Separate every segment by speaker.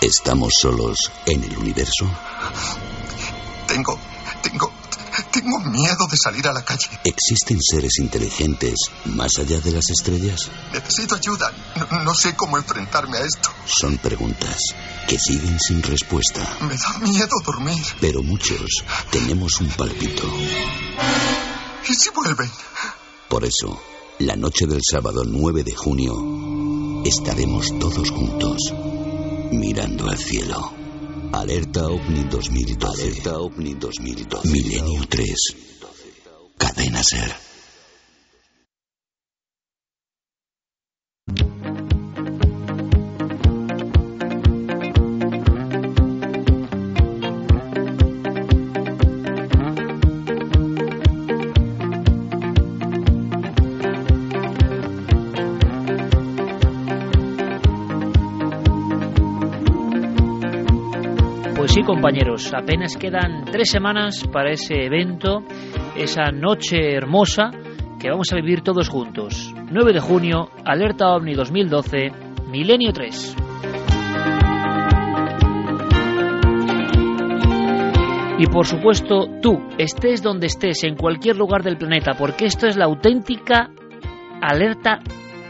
Speaker 1: ¿Estamos solos en el universo?
Speaker 2: Tengo, tengo, tengo miedo de salir a la calle.
Speaker 1: ¿Existen seres inteligentes más allá de las estrellas?
Speaker 2: Necesito ayuda. No, no sé cómo enfrentarme a esto.
Speaker 1: Son preguntas que siguen sin respuesta.
Speaker 2: Me da miedo dormir.
Speaker 1: Pero muchos tenemos un palpito.
Speaker 2: ¿Y si vuelven?
Speaker 1: Por eso, la noche del sábado 9 de junio, estaremos todos juntos, mirando al cielo. Alerta OVNI 2012. Alerta OVNI 2012. Milenio 3. Cadena Ser.
Speaker 3: Compañeros, apenas quedan tres semanas para ese evento, esa noche hermosa que vamos a vivir todos juntos. 9 de junio, Alerta OVNI 2012, Milenio 3. Y por supuesto, tú, estés donde estés, en cualquier lugar del planeta, porque esto es la auténtica alerta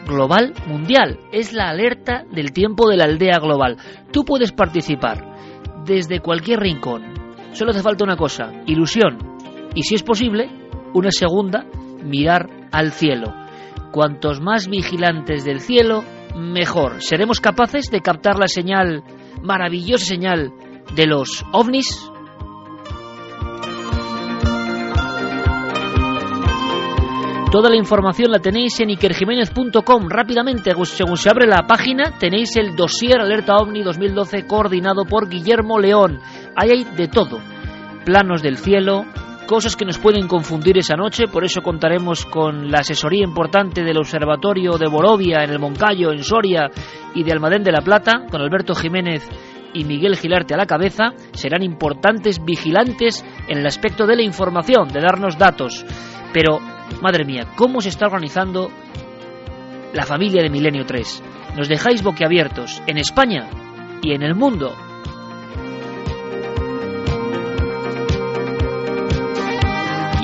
Speaker 3: global mundial. Es la alerta del tiempo de la aldea global. Tú puedes participar desde cualquier rincón. Solo hace falta una cosa, ilusión. Y si es posible, una segunda, mirar al cielo. Cuantos más vigilantes del cielo, mejor. ¿Seremos capaces de captar la señal, maravillosa señal, de los ovnis? Toda la información la tenéis en ikerjiménez.com. Rápidamente, según se abre la página, tenéis el dossier Alerta OVNI 2012 coordinado por Guillermo León. Ahí hay de todo. Planos del cielo, cosas que nos pueden confundir esa noche, por eso contaremos con la asesoría importante del Observatorio de Borovia en el Moncayo, en Soria y de Almadén de la Plata, con Alberto Jiménez y Miguel Gilarte a la cabeza, serán importantes vigilantes en el aspecto de la información, de darnos datos. Pero, madre mía, ¿cómo se está organizando la familia de Milenio 3? Nos dejáis boquiabiertos en España y en el mundo.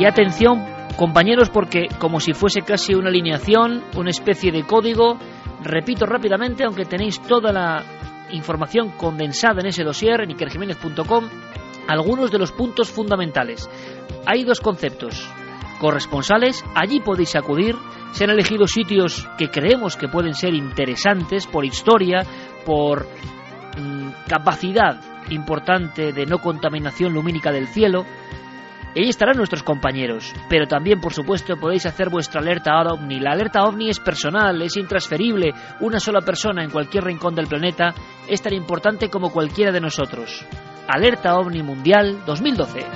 Speaker 3: Y atención, compañeros, porque como si fuese casi una alineación, una especie de código, repito rápidamente, aunque tenéis toda la información condensada en ese dossier en ikerjiménez.com, algunos de los puntos fundamentales. Hay dos conceptos. Corresponsales, allí podéis acudir. Se han elegido sitios que creemos que pueden ser interesantes por historia, por mmm, capacidad importante de no contaminación lumínica del cielo. Ahí estarán nuestros compañeros, pero también, por supuesto, podéis hacer vuestra alerta OVNI. La alerta OVNI es personal, es intransferible. Una sola persona en cualquier rincón del planeta es tan importante como cualquiera de nosotros. Alerta OVNI Mundial 2012.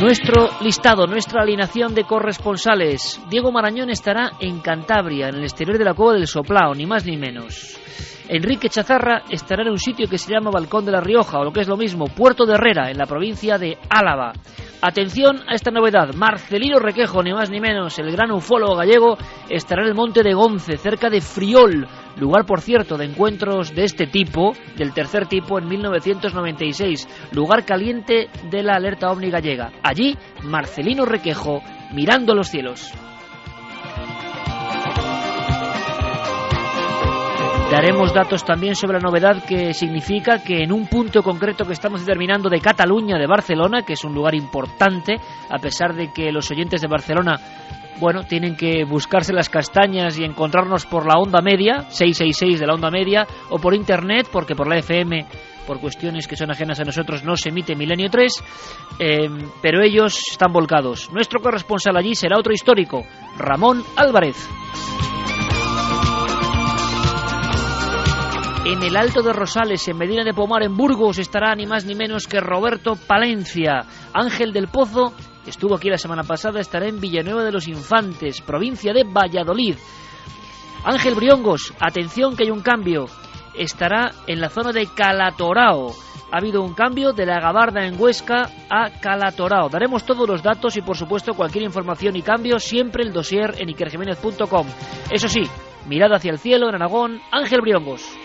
Speaker 3: Nuestro listado, nuestra alineación de corresponsales. Diego Marañón estará en Cantabria, en el exterior de la Cueva del Soplao, ni más ni menos. Enrique Chazarra estará en un sitio que se llama Balcón de la Rioja, o lo que es lo mismo, Puerto de Herrera, en la provincia de Álava. Atención a esta novedad, Marcelino Requejo, ni más ni menos, el gran ufólogo gallego, estará en el monte de Gonce, cerca de Friol, lugar por cierto de encuentros de este tipo, del tercer tipo, en 1996, lugar caliente de la alerta ovni gallega. Allí, Marcelino Requejo, mirando los cielos. Daremos datos también sobre la novedad que significa que en un punto concreto que estamos determinando de Cataluña, de Barcelona, que es un lugar importante, a pesar de que los oyentes de Barcelona, bueno, tienen que buscarse las castañas y encontrarnos por la onda media, 666 de la onda media, o por internet, porque por la FM por cuestiones que son ajenas a nosotros no se emite Milenio 3, eh, pero ellos están volcados. Nuestro corresponsal allí será otro histórico, Ramón Álvarez. En el Alto de Rosales, en Medina de Pomar, en Burgos, estará ni más ni menos que Roberto Palencia. Ángel del Pozo estuvo aquí la semana pasada, estará en Villanueva de los Infantes, provincia de Valladolid. Ángel Briongos, atención que hay un cambio. estará en la zona de Calatorao. Ha habido un cambio de la Gabarda en Huesca a Calatorao. Daremos todos los datos y por supuesto cualquier información y cambio siempre el dossier en ikerjiménez.com. Eso sí, mirada hacia el cielo en Aragón, Ángel Briongos.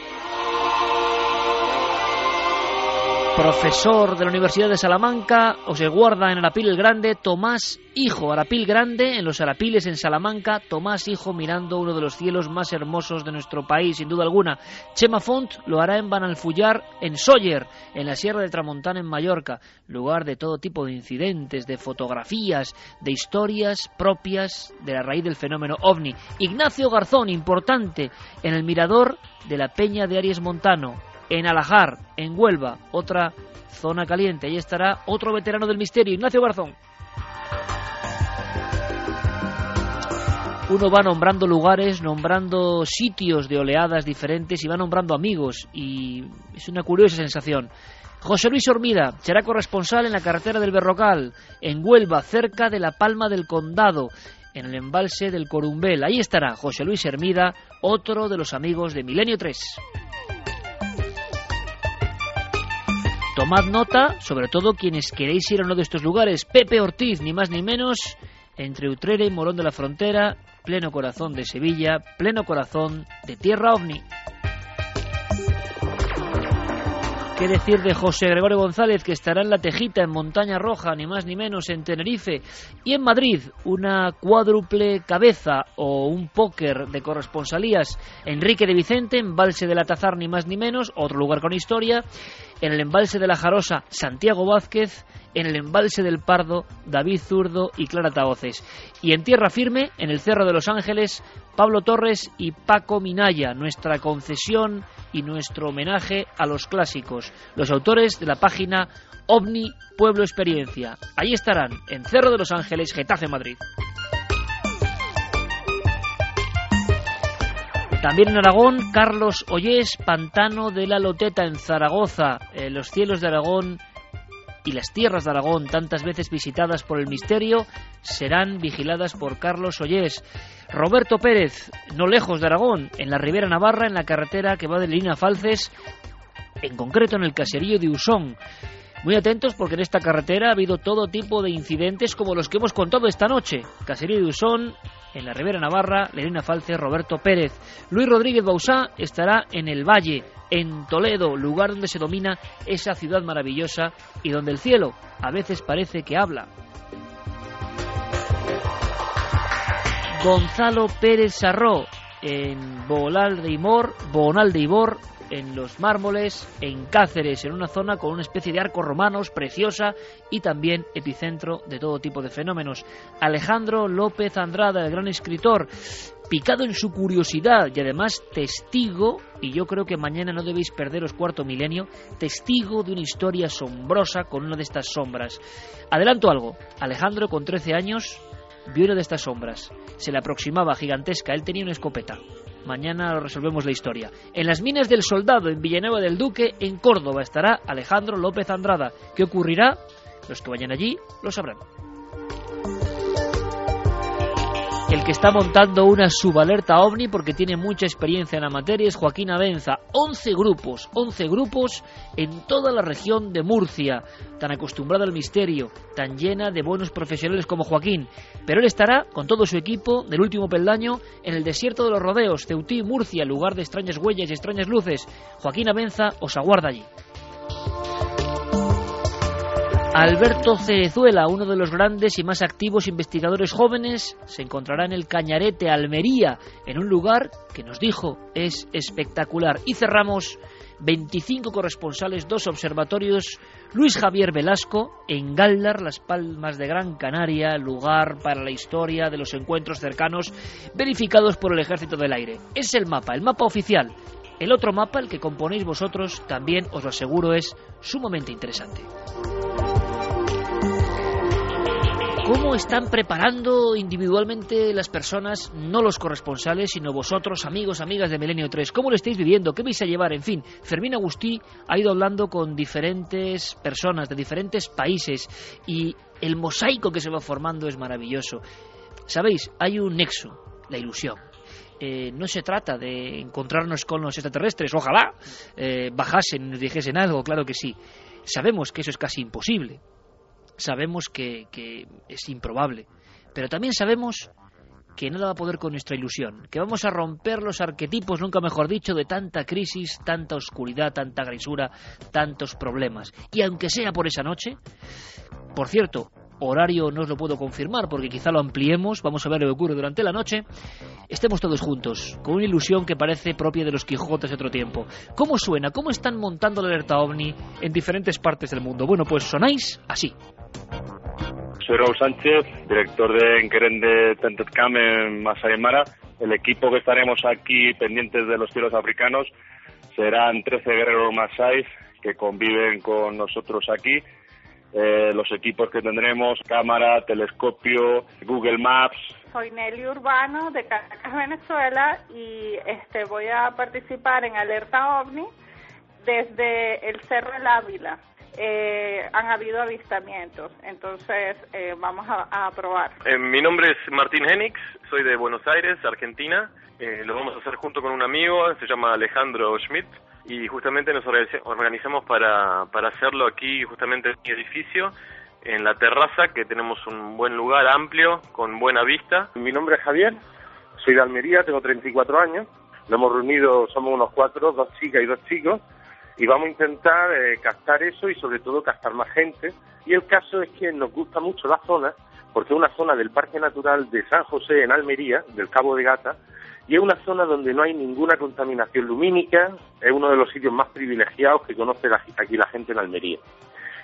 Speaker 3: Profesor de la Universidad de Salamanca, o se guarda en Arapil el Grande, Tomás Hijo, Arapil Grande, en los Arapiles en Salamanca, Tomás Hijo mirando uno de los cielos más hermosos de nuestro país, sin duda alguna. Chema Font lo hará en Banalfullar, en Sóller, en la Sierra de Tramontana, en Mallorca, lugar de todo tipo de incidentes, de fotografías, de historias propias de la raíz del fenómeno ovni. Ignacio Garzón, importante, en el mirador de la Peña de Aries Montano, en Alajar, en Huelva, otra zona caliente. Ahí estará otro veterano del misterio, Ignacio Garzón. Uno va nombrando lugares, nombrando sitios de oleadas diferentes y va nombrando amigos y es una curiosa sensación. José Luis Hormida será corresponsal en la carretera del Berrocal, en Huelva, cerca de la Palma del Condado, en el embalse del Corumbel. Ahí estará José Luis Hermida, otro de los amigos de Milenio 3. Tomad nota, sobre todo quienes queréis ir a uno de estos lugares. Pepe Ortiz, ni más ni menos, entre Utrera y Morón de la Frontera, pleno corazón de Sevilla, pleno corazón de Tierra OVNI. ¿Qué decir de José Gregorio González, que estará en La Tejita, en Montaña Roja, ni más ni menos, en Tenerife? Y en Madrid, una cuádruple cabeza o un póker de corresponsalías. Enrique de Vicente, en Valse de la Tazar, ni más ni menos, otro lugar con historia en el embalse de la Jarosa Santiago Vázquez, en el embalse del Pardo David Zurdo y Clara Taoces. Y en tierra firme, en el Cerro de los Ángeles, Pablo Torres y Paco Minaya, nuestra concesión y nuestro homenaje a los clásicos, los autores de la página OVNI Pueblo Experiencia. Allí estarán, en Cerro de los Ángeles, Getafe, Madrid. También en Aragón, Carlos Ollés, Pantano de la Loteta en Zaragoza. Eh, los cielos de Aragón y las tierras de Aragón, tantas veces visitadas por el misterio, serán vigiladas por Carlos Ollés. Roberto Pérez, no lejos de Aragón, en la Ribera Navarra, en la carretera que va de Lina Falces, en concreto en el caserío de Usón. Muy atentos porque en esta carretera ha habido todo tipo de incidentes como los que hemos contado esta noche. Caserío de Usón, en la Ribera Navarra, Lerina Falce, Roberto Pérez. Luis Rodríguez Bausá estará en el Valle, en Toledo, lugar donde se domina esa ciudad maravillosa y donde el cielo a veces parece que habla. Gonzalo Pérez Sarró en Bolal de Imor, Bonal de Ibor, en los mármoles, en Cáceres, en una zona con una especie de arcos romanos preciosa y también epicentro de todo tipo de fenómenos. Alejandro López Andrada, el gran escritor, picado en su curiosidad y además testigo, y yo creo que mañana no debéis perderos cuarto milenio, testigo de una historia asombrosa con una de estas sombras. Adelanto algo, Alejandro con 13 años vio una de estas sombras. Se le aproximaba gigantesca, él tenía una escopeta. Mañana resolvemos la historia. En las minas del Soldado, en Villanueva del Duque, en Córdoba, estará Alejandro López Andrada. ¿Qué ocurrirá? Los que vayan allí lo sabrán. El que está montando una subalerta ovni porque tiene mucha experiencia en la materia es Joaquín Abenza. 11 grupos, 11 grupos en toda la región de Murcia, tan acostumbrada al misterio, tan llena de buenos profesionales como Joaquín. Pero él estará con todo su equipo del último peldaño en el desierto de los rodeos, Ceutí, Murcia, lugar de extrañas huellas y extrañas luces. Joaquín Abenza os aguarda allí. Alberto Cerezuela, uno de los grandes y más activos investigadores jóvenes, se encontrará en el Cañarete, Almería, en un lugar que nos dijo es espectacular. Y cerramos 25 corresponsales, dos observatorios, Luis Javier Velasco en Galdar, Las Palmas de Gran Canaria, lugar para la historia de los encuentros cercanos verificados por el Ejército del Aire. Es el mapa, el mapa oficial. El otro mapa, el que componéis vosotros, también os lo aseguro es sumamente interesante. ¿Cómo están preparando individualmente las personas, no los corresponsales, sino vosotros, amigos, amigas de Milenio 3? ¿Cómo lo estáis viviendo? ¿Qué vais a llevar? En fin, Fermín Agustí ha ido hablando con diferentes personas de diferentes países y el mosaico que se va formando es maravilloso. Sabéis, hay un nexo, la ilusión. eh, no se trata de encontrarnos con los extraterrestres, ojalá eh, bajasen y nos dijesen algo, claro que sí. Sabemos que eso es casi imposible, sabemos que, que es improbable, pero también sabemos que nada va a poder con nuestra ilusión, que vamos a romper los arquetipos, nunca mejor dicho, de tanta crisis, tanta oscuridad, tanta grisura, tantos problemas. Y aunque sea por esa noche, por cierto, horario no os lo puedo confirmar porque quizá lo ampliemos, vamos a ver lo que ocurre durante la noche, estemos todos juntos, con una ilusión que parece propia de los Quijotes de otro tiempo. ¿Cómo suena? ¿Cómo están montando la alerta ovni en diferentes partes del mundo? Bueno, pues sonáis así.
Speaker 4: Soy Raúl Sánchez, director de Enqueren de Tented Cam en Masai Mara. El equipo que estaremos aquí pendientes de los cielos africanos serán 13 guerreros Masai que conviven con nosotros aquí. Eh, los equipos que tendremos, cámara, telescopio, Google Maps.
Speaker 5: Soy Nelly Urbano de Caracas, Venezuela y este voy a participar en Alerta OVNI desde el Cerro El Ávila eh, han habido avistamientos. Entonces, eh, vamos a, probar.
Speaker 6: Eh, mi nombre es Martín Henix, soy de Buenos Aires, Argentina. Eh, lo vamos a hacer junto con un amigo, se llama Alejandro Schmidt, y justamente nos organizamos para, para hacerlo aquí, justamente en mi edificio, en la terraza, que tenemos un buen lugar amplio, con buena vista.
Speaker 7: Mi nombre es Javier, soy de Almería, tengo 34 años. Nos hemos reunido, somos unos cuatro, dos chicas y dos chicos, y vamos a intentar eh, captar eso y sobre todo captar más gente. Y el caso es que nos gusta mucho la zona, porque es una zona del Parque Natural de San José en Almería, del Cabo de Gata, y es una zona donde no hay ninguna contaminación lumínica, es uno de los sitios más privilegiados que conoce aquí la gente en Almería.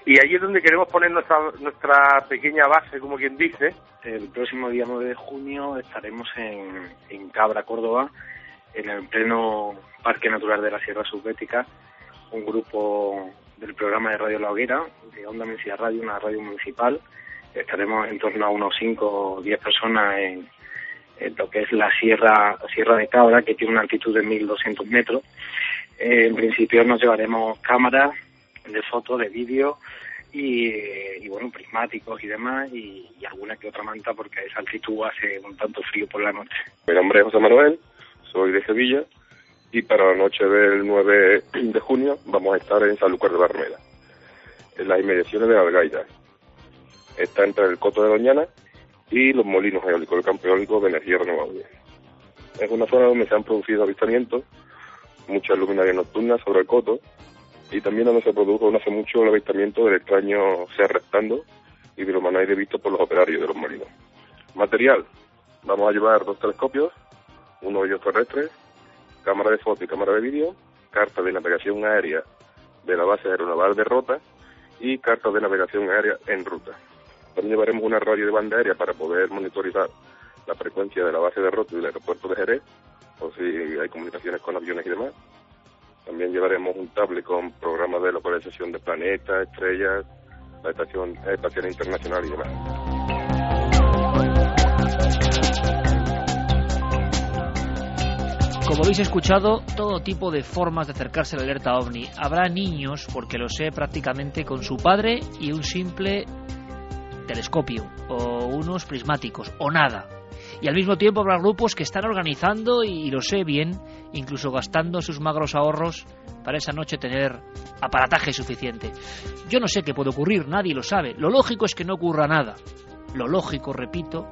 Speaker 7: Y ahí es donde queremos poner nuestra, nuestra pequeña base, como quien dice.
Speaker 8: El próximo día 9 de junio estaremos en, en Cabra, Córdoba, en el pleno Parque Natural de la Sierra Subbética, un grupo del programa de Radio La Hoguera, de Onda Mencía Radio, una radio municipal. Estaremos en torno a unos 5 o 10 personas en, lo que es la Sierra, Sierra de Cabra, que tiene una altitud de 1.200 metros. Eh, en principio nos llevaremos cámaras de fotos, de vídeo y, bueno, prismáticos y demás, y, y, alguna que otra manta porque a esa altitud hace un tanto frío por la noche.
Speaker 9: Mi nombre es José Manuel, soy de Sevilla y para la noche del 9 de junio vamos a estar en Sanlúcar de Barmeda, en las inmediaciones de Algaida. Está entre el Coto de Doñana y los molinos eólicos, el campo eólico de energía renovable. Es una zona donde se han producido avistamientos, muchas luminarias nocturnas sobre el Coto y también donde se produjo no hace mucho el avistamiento del extraño ser reptando y de los humanoide visto por los operarios de los molinos. Material, vamos a llevar dos telescopios, uno de ellos terrestres cámara de foto y cámara de vídeo, cartas de navegación aérea de la base aeronaval de Rota y cartas de navegación aérea en ruta. También llevaremos una radio de banda aérea para poder monitorizar la frecuencia de la base de Rota y del aeropuerto de Jerez, o si hay comunicaciones con aviones y demás. También llevaremos un tablet con programas de localización de planetas, estrellas, la Estación Espacial Internacional y demás.
Speaker 3: Como habéis escuchado, todo tipo de formas de acercarse a la alerta ovni. Habrá niños, porque lo sé prácticamente, con su padre y un simple telescopio, o unos prismáticos, o nada. Y al mismo tiempo habrá grupos que están organizando, y lo sé bien, incluso gastando sus magros ahorros para esa noche tener aparataje suficiente. Yo no sé qué puede ocurrir, nadie lo sabe. Lo lógico es que no ocurra nada. Lo lógico, repito,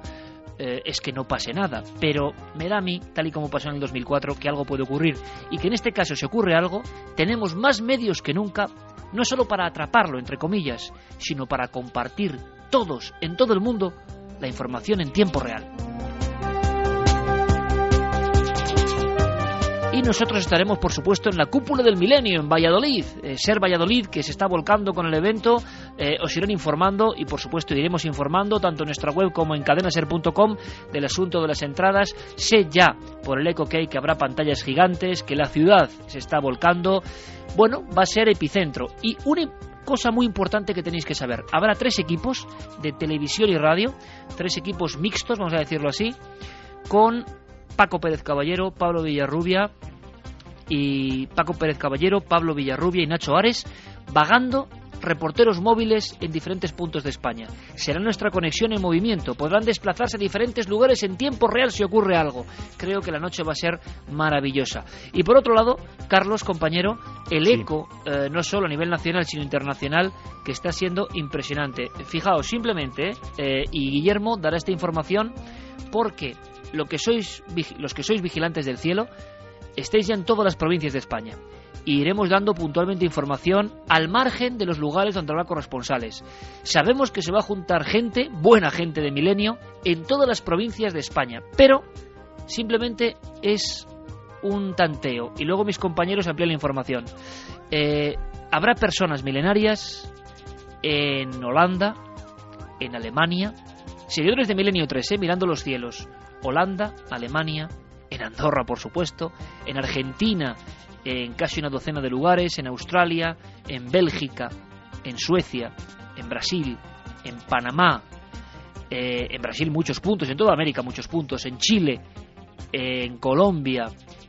Speaker 3: eh, es que no pase nada. Pero me da a mí, tal y como pasó en el 2004, que algo puede ocurrir. Y que en este caso, si ocurre algo, tenemos más medios que nunca, no solo para atraparlo, entre comillas, sino para compartir todos, en todo el mundo, la información en tiempo real. Y nosotros estaremos, por supuesto, en la cúpula del milenio en Valladolid. Eh, Ser Valladolid, que se está volcando con el evento, eh, os irán informando y, por supuesto, iremos informando tanto en nuestra web como en cadenaser.com del asunto de las entradas. Sé ya por el Eco que habrá pantallas gigantes, que la ciudad se está volcando. Bueno, va a ser epicentro. Y una cosa muy importante que tenéis que saber. Habrá tres equipos de televisión y radio, tres equipos mixtos, vamos a decirlo así, con Paco Pérez Caballero, Pablo Villarrubia y Paco Pérez Caballero, Pablo Villarrubia y Nacho Ares, vagando reporteros móviles en diferentes puntos de España. Será nuestra conexión en movimiento. Podrán desplazarse a diferentes lugares en tiempo real si ocurre algo. Creo que la noche va a ser maravillosa. Y por otro lado, Carlos, compañero, el eco, eh, no solo a nivel nacional, sino internacional, que está siendo impresionante. Fijaos, simplemente, eh, y Guillermo dará esta información porque lo que sois, los que sois vigilantes del cielo estáis ya en todas las provincias de España. Y iremos dando puntualmente información al margen de los lugares donde habrá corresponsales. Sabemos que se va a juntar gente, buena gente de Milenio, en todas las provincias de España, pero simplemente es un tanteo. Y luego mis compañeros amplían la información. Eh, habrá personas milenarias en Holanda, en Alemania, seguidores de Milenio 3, eh, mirando los cielos. Holanda, Alemania, en Andorra, por supuesto, en Argentina, en casi una docena de lugares, en Australia, en Bélgica, en Suecia, en Brasil, en Panamá, eh, en Brasil muchos puntos, en toda América muchos puntos, en Chile, en Colombia,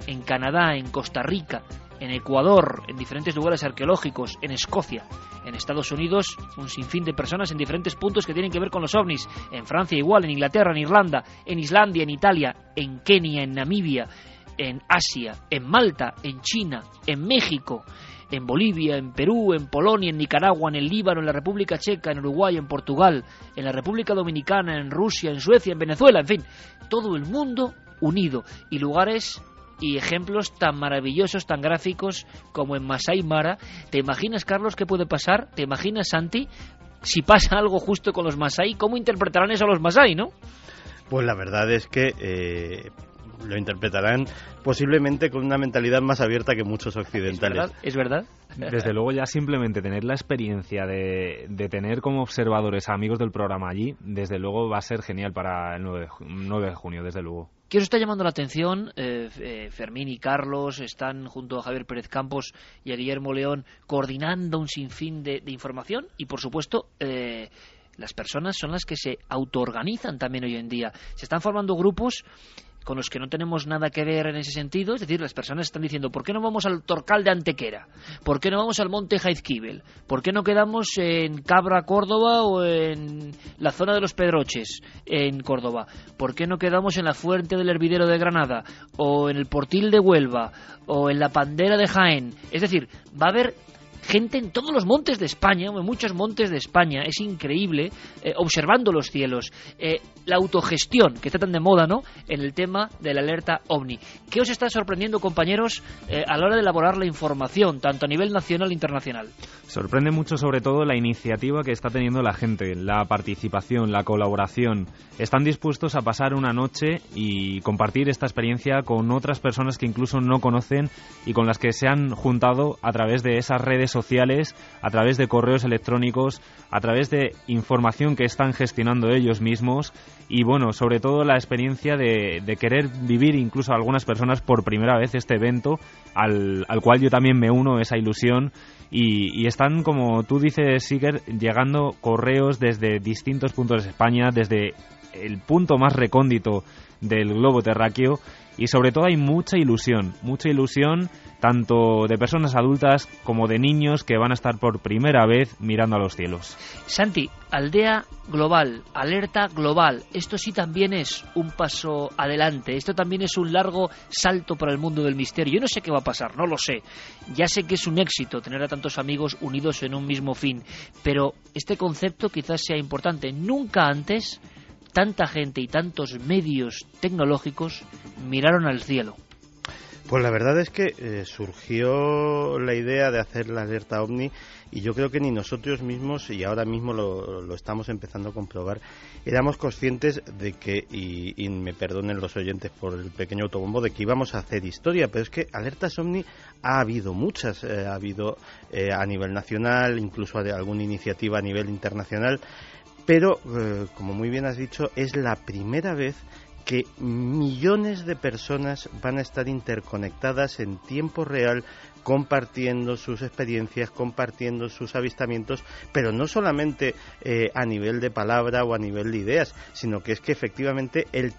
Speaker 3: en Canadá, en Costa Rica, en Ecuador, en diferentes lugares arqueológicos, en Escocia, en Estados Unidos, un sinfín de personas en diferentes puntos que tienen que ver con los ovnis, en Francia igual, en Inglaterra, en Irlanda, en Islandia, en Italia, en Kenia, en Namibia, en Asia, en Malta, en China, en México, en Bolivia, en Perú, en Polonia, en Nicaragua, en el Líbano, en la República Checa, en Uruguay, en Portugal, en la República Dominicana, en Rusia, en Suecia, en Venezuela, en fin, todo el mundo unido. Y lugares y ejemplos tan maravillosos, tan gráficos como en Masai Mara. ¿Te imaginas, Carlos, qué puede pasar? ¿Te imaginas, Santi, si pasa algo justo con los Masai? ¿Cómo interpretarán eso los Masai, no?
Speaker 10: Pues la verdad es que eh, lo interpretarán posiblemente con una mentalidad más abierta que muchos occidentales.
Speaker 3: ¿Es verdad?
Speaker 11: Desde luego ya simplemente tener la experiencia de, tener como observadores amigos del programa allí, desde luego va a ser genial para el 9 de, junio, desde luego.
Speaker 3: ¿Qué os está llamando la atención? Eh, eh, Fermín y Carlos están junto a Javier Pérez Campos y a Guillermo León coordinando un sinfín de, información y, por supuesto, eh, las personas son las que se autoorganizan también hoy en día. Se están formando grupos con los que no tenemos nada que ver en ese sentido. Es decir, las personas están diciendo, ¿por qué no vamos al Torcal de Antequera? ¿Por qué no vamos al Monte Jaizquibel? ¿Por qué no quedamos en Cabra, Córdoba o en la zona de los Pedroches, en Córdoba? ¿Por qué no quedamos en la Fuente del Hervidero de Granada? ¿O en el Portil de Huelva? ¿O en la Pandera de Jaén? Es decir, va a haber gente en todos los montes de España, en muchos montes de España, es increíble, eh, observando los cielos, eh, la autogestión que está tan de moda, ¿no?, en el tema de la alerta OVNI. ¿Qué os está sorprendiendo, compañeros, eh, a la hora de elaborar la información, tanto a nivel nacional e internacional?
Speaker 11: Sorprende mucho, sobre todo, la iniciativa que está teniendo la gente, la participación, la colaboración. Están dispuestos a pasar una noche y compartir esta experiencia con otras personas que incluso no conocen y con las que se han juntado a través de esas redes sociales, a través de correos electrónicos, a través de información que están gestionando ellos mismos y bueno, sobre todo la experiencia de, querer vivir incluso algunas personas por primera vez este evento al, cual yo también me uno, esa ilusión y, están, como tú dices, Siger, llegando correos desde distintos puntos de España, desde el punto más recóndito del globo terráqueo y sobre todo hay mucha ilusión, mucha ilusión tanto de personas adultas como de niños que van a estar por primera vez mirando a los cielos.
Speaker 3: Santi, aldea global, alerta global, esto sí también es un paso adelante, esto también es un largo salto para el mundo del misterio. Yo no sé qué va a pasar, no lo sé. Ya sé que es un éxito tener a tantos amigos unidos en un mismo fin, pero este concepto quizás sea importante. Nunca antes tanta gente y tantos medios tecnológicos miraron al cielo.
Speaker 10: Pues la verdad es que eh, surgió la idea de hacer la alerta ovni y yo creo que ni nosotros mismos, y ahora mismo lo, estamos empezando a comprobar, éramos conscientes de que, y, me perdonen los oyentes por el pequeño autobombo, de que íbamos a hacer historia, pero es que alertas ovni ha habido muchas, eh, ha habido eh, a nivel nacional, incluso alguna iniciativa a nivel internacional, pero, como muy bien has dicho, es la primera vez que millones de personas van a estar interconectadas en tiempo real compartiendo sus experiencias, compartiendo sus avistamientos, pero no solamente eh, a nivel de palabra o a nivel de ideas, sino que es que efectivamente el,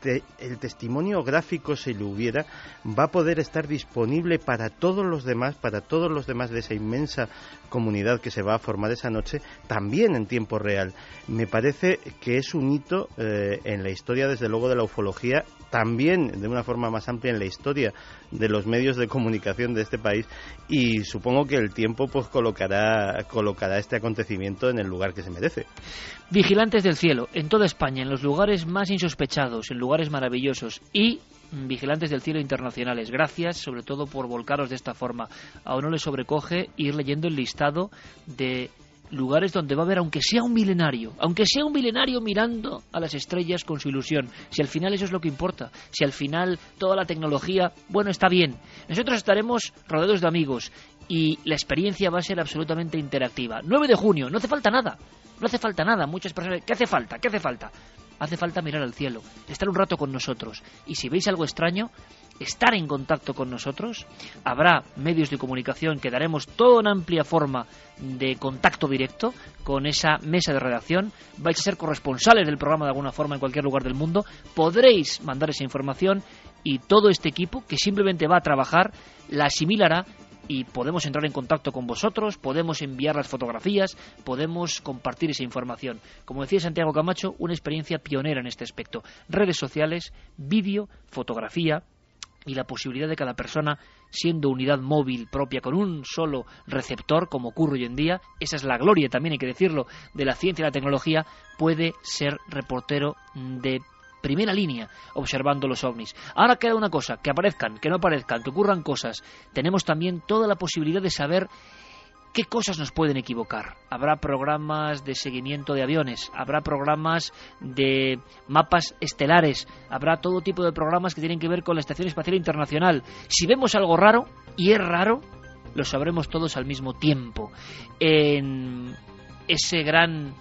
Speaker 10: testimonio gráfico, si lo hubiera, va a poder estar disponible para todos los demás, para todos los demás de esa inmensa comunidad que se va a formar esa noche, también en tiempo real. Me parece que es un hito eh, en la historia, desde luego, de la ufología, también de una forma más amplia en la historia de los medios de comunicación de este país y supongo que el tiempo pues colocará, colocará este acontecimiento en el lugar que se merece.
Speaker 3: Vigilantes del cielo, en toda España, en los lugares más insospechados, en lugares maravillosos y vigilantes del cielo internacionales. Gracias, sobre todo, por volcaros de esta forma. A uno le sobrecoge ir leyendo el listado de lugares donde va a haber, aunque sea un milenario, aunque sea un milenario mirando a las estrellas con su ilusión, si al final eso es lo que importa, si al final toda la tecnología, bueno, está bien. Nosotros estaremos rodeados de amigos y la experiencia va a ser absolutamente interactiva. 9 de junio, no hace falta nada, no hace falta nada. Muchas personas, ¿qué hace falta? ¿Qué hace falta? Hace falta mirar al cielo, estar un rato con nosotros. Y si veis algo extraño, estar en contacto con nosotros. Habrá medios de comunicación que daremos toda una amplia forma de contacto directo con esa mesa de redacción. Vais a ser corresponsales del programa de alguna forma en cualquier lugar del mundo. Podréis mandar esa información y todo este equipo que simplemente va a trabajar la asimilará y podemos entrar en contacto con vosotros, podemos enviar las fotografías, podemos compartir esa información. Como decía Santiago Camacho, una experiencia pionera en este aspecto. Redes sociales, vídeo, fotografía, y la posibilidad de cada persona, siendo unidad móvil propia con un solo receptor, como ocurre hoy en día, esa es la gloria, también hay que decirlo, de la ciencia y la tecnología, puede ser reportero de primera línea observando los ovnis. Ahora queda una cosa, que aparezcan, que no aparezcan, que ocurran cosas. Tenemos también toda la posibilidad de saber ¿Qué cosas nos pueden equivocar? Habrá programas de seguimiento de aviones, habrá programas de mapas estelares, habrá todo tipo de programas que tienen que ver con la Estación Espacial Internacional. Si vemos algo raro, y es raro, lo sabremos todos al mismo tiempo. En ese gran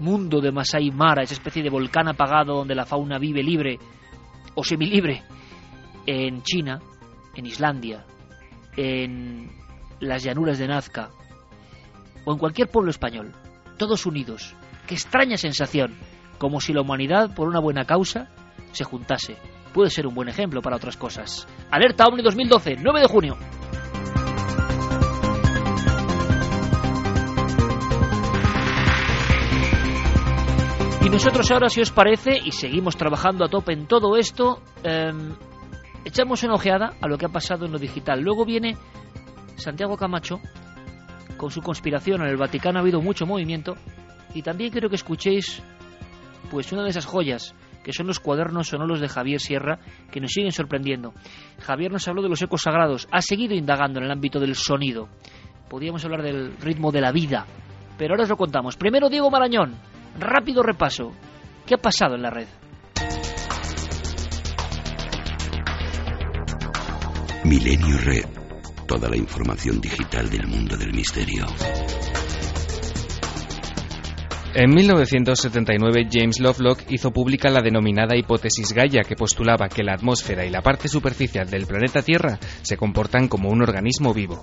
Speaker 3: mundo de Masai Mara, esa especie de volcán apagado donde la fauna vive libre o semilibre, en China, en Islandia, en las llanuras de Nazca, o en cualquier pueblo español, todos unidos. Qué extraña sensación, como si la humanidad, por una buena causa, se juntase. Puede ser un buen ejemplo para otras cosas. Alerta OVNI 2012, 9 de junio. Nosotros ahora, si os parece, y seguimos trabajando a tope en todo esto, em, echamos una ojeada a lo que ha pasado en lo digital. Luego viene Santiago Camacho con su conspiración en el Vaticano ha habido mucho movimiento y también quiero que escuchéis pues una de esas joyas que son los cuadernos sonoros de Javier Sierra que nos siguen sorprendiendo. Javier nos habló de los ecos sagrados, ha seguido indagando en el ámbito del sonido. Podríamos hablar del ritmo de la vida, pero ahora os lo contamos. Primero Diego Marañón, rápido repaso. ¿Qué ha pasado en la red?
Speaker 1: Milenio Red toda la información digital del mundo del misterio.
Speaker 12: En 1979, James Lovelock hizo pública la denominada hipótesis Gaia, que postulaba que la atmósfera y la parte superficial del planeta Tierra se comportan como un organismo vivo.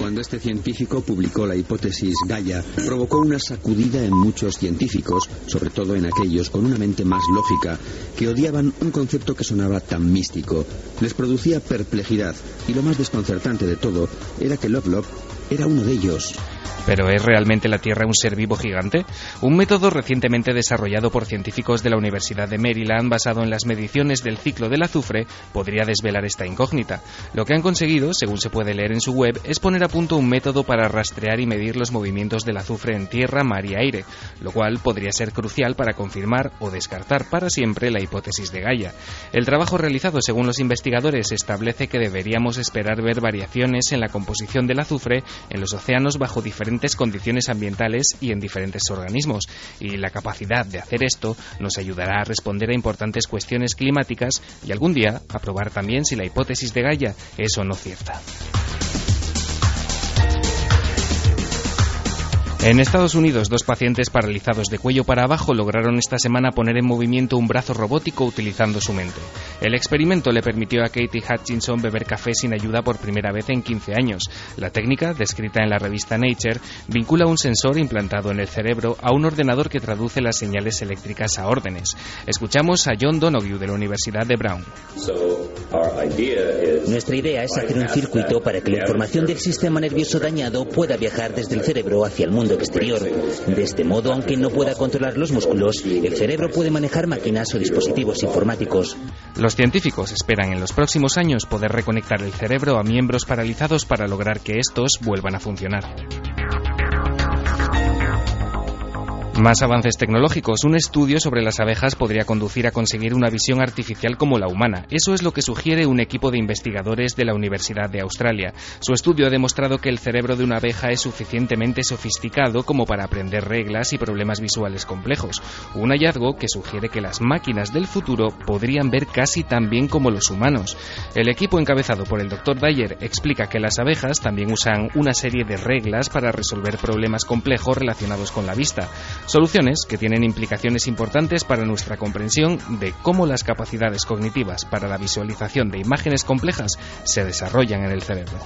Speaker 13: Cuando este científico publicó la hipótesis Gaia, provocó una sacudida en muchos científicos, sobre todo en aquellos con una mente más lógica, que odiaban un concepto que sonaba tan místico. Les producía perplejidad, y lo más desconcertante de todo era que Lovelock era uno de ellos.
Speaker 12: ¿Pero es realmente la Tierra un ser vivo gigante? Un método recientemente desarrollado por científicos de la Universidad de Maryland basado en las mediciones del ciclo del azufre podría desvelar esta incógnita. Lo que han conseguido, según se puede leer en su web, es poner a punto un método para rastrear y medir los movimientos del azufre en tierra, mar y aire, lo cual podría ser crucial para confirmar o descartar para siempre la hipótesis de Gaia. El trabajo realizado, según los investigadores, establece que deberíamos esperar ver variaciones en la composición del azufre en los océanos bajo diferentes condiciones ambientales y en diferentes organismos, y la capacidad de hacer esto nos ayudará a responder a importantes cuestiones climáticas y algún día a probar también si la hipótesis de Gaia es o no cierta. En Estados Unidos, dos pacientes paralizados de cuello para abajo lograron esta semana poner en movimiento un brazo robótico utilizando su mente. El experimento le permitió a Katie Hutchinson beber café sin ayuda por primera vez en 15 años. La técnica, descrita en la revista Nature, vincula un sensor implantado en el cerebro a un ordenador que traduce las señales eléctricas a órdenes. Escuchamos a John Donoghue de la Universidad de Brown.
Speaker 14: Nuestra idea es hacer un circuito para que la información del sistema nervioso dañado pueda viajar desde el cerebro hacia el mundo exterior. De este modo, aunque no pueda controlar los músculos, el cerebro puede manejar máquinas o dispositivos informáticos.
Speaker 12: Los científicos esperan en los próximos años poder reconectar el cerebro a miembros paralizados para lograr que estos vuelvan a funcionar. Más avances tecnológicos. Un estudio sobre las abejas podría conducir a conseguir una visión artificial como la humana. Eso es lo que sugiere un equipo de investigadores de la Universidad de Australia. Su estudio ha demostrado que el cerebro de una abeja es suficientemente sofisticado como para aprender reglas y problemas visuales complejos. Un hallazgo que sugiere que las máquinas del futuro podrían ver casi tan bien como los humanos. El equipo encabezado por el Dr. Dyer explica que las abejas también usan una serie de reglas para resolver problemas complejos relacionados con la vista. Soluciones que tienen implicaciones importantes para nuestra comprensión de cómo las capacidades cognitivas para la visualización de imágenes complejas se desarrollan en el cerebro.